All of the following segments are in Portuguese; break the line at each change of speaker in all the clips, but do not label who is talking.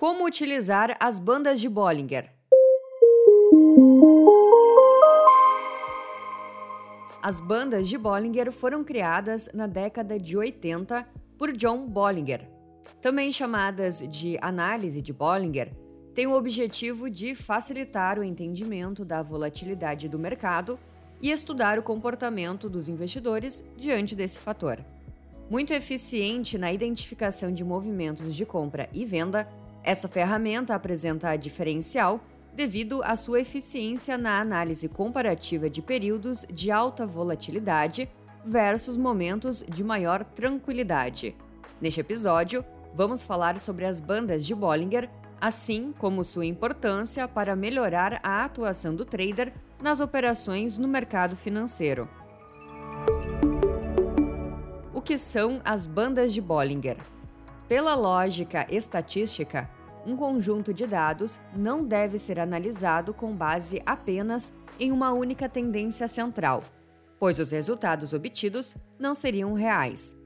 Como utilizar as bandas de Bollinger? As bandas de Bollinger foram criadas na década de 80 por John Bollinger. Também chamadas de análise de Bollinger, têm o objetivo de facilitar o entendimento da volatilidade do mercado e estudar o comportamento dos investidores diante desse fator. Muito eficiente na identificação de movimentos de compra e venda, essa ferramenta apresenta diferencial devido à sua eficiência na análise comparativa de períodos de alta volatilidade versus momentos de maior tranquilidade. Neste episódio, vamos falar sobre as bandas de Bollinger, assim como sua importância para melhorar a atuação do trader nas operações no mercado financeiro. O que são as bandas de Bollinger? Pela lógica estatística, um conjunto de dados não deve ser analisado com base apenas em uma única tendência central, pois os resultados obtidos não seriam reais.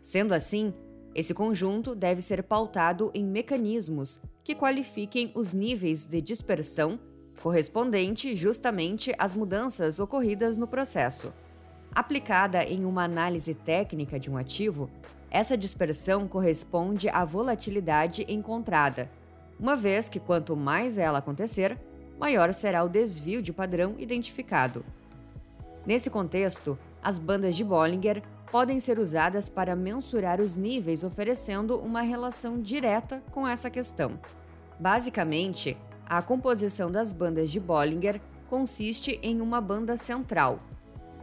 Sendo assim, esse conjunto deve ser pautado em mecanismos que qualifiquem os níveis de dispersão correspondente justamente às mudanças ocorridas no processo. Aplicada em uma análise técnica de um ativo, essa dispersão corresponde à volatilidade encontrada, uma vez que quanto mais ela acontecer, maior será o desvio de padrão identificado. Nesse contexto, as bandas de Bollinger podem ser usadas para mensurar os níveis, oferecendo uma relação direta com essa questão. Basicamente, a composição das bandas de Bollinger consiste em uma banda central,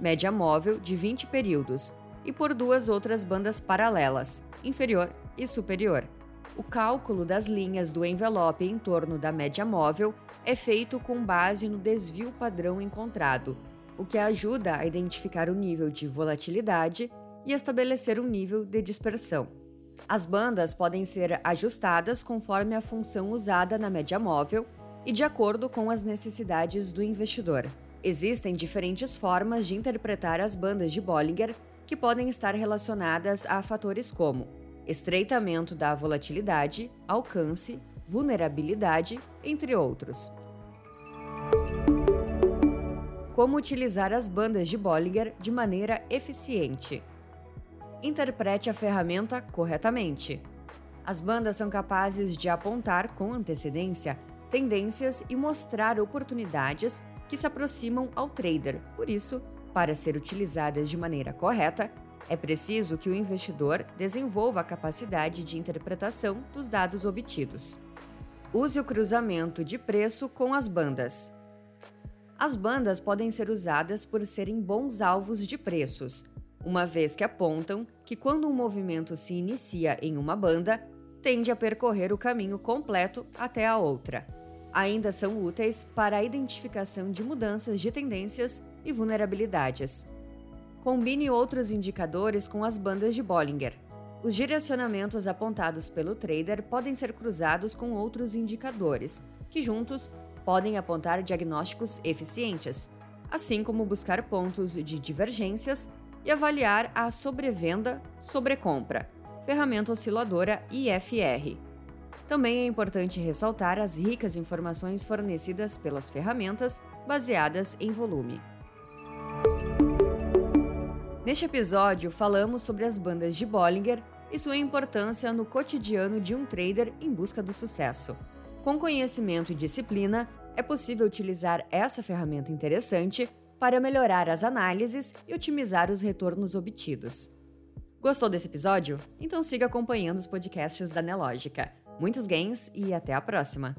média móvel de 20 períodos, e por duas outras bandas paralelas, inferior e superior. O cálculo das linhas do envelope em torno da média móvel é feito com base no desvio padrão encontrado, o que ajuda a identificar o nível de volatilidade e estabelecer um nível de dispersão. As bandas podem ser ajustadas conforme a função usada na média móvel e de acordo com as necessidades do investidor. Existem diferentes formas de interpretar as bandas de Bollinger que podem estar relacionadas a fatores como estreitamento da volatilidade, alcance, vulnerabilidade, entre outros. Como utilizar as bandas de Bollinger de maneira eficiente? Interprete a ferramenta corretamente. As bandas são capazes de apontar com antecedência tendências e mostrar oportunidades que se aproximam ao trader. Por isso, para ser utilizadas de maneira correta, é preciso que o investidor desenvolva a capacidade de interpretação dos dados obtidos. Use o cruzamento de preço com as bandas. As bandas podem ser usadas por serem bons alvos de preços, uma vez que apontam que quando um movimento se inicia em uma banda, tende a percorrer o caminho completo até a outra. Ainda são úteis para a identificação de mudanças de tendências e vulnerabilidades. Combine outros indicadores com as bandas de Bollinger. Os direcionamentos apontados pelo trader podem ser cruzados com outros indicadores, que juntos podem apontar diagnósticos eficientes, assim como buscar pontos de divergências e avaliar a sobrevenda-sobrecompra, ferramenta osciladora IFR. Também é importante ressaltar as ricas informações fornecidas pelas ferramentas baseadas em volume. Neste episódio, falamos sobre as bandas de Bollinger e sua importância no cotidiano de um trader em busca do sucesso. Com conhecimento e disciplina, é possível utilizar essa ferramenta interessante para melhorar as análises e otimizar os retornos obtidos. Gostou desse episódio? Então siga acompanhando os podcasts da Nelógica. Muitos gains e até a próxima!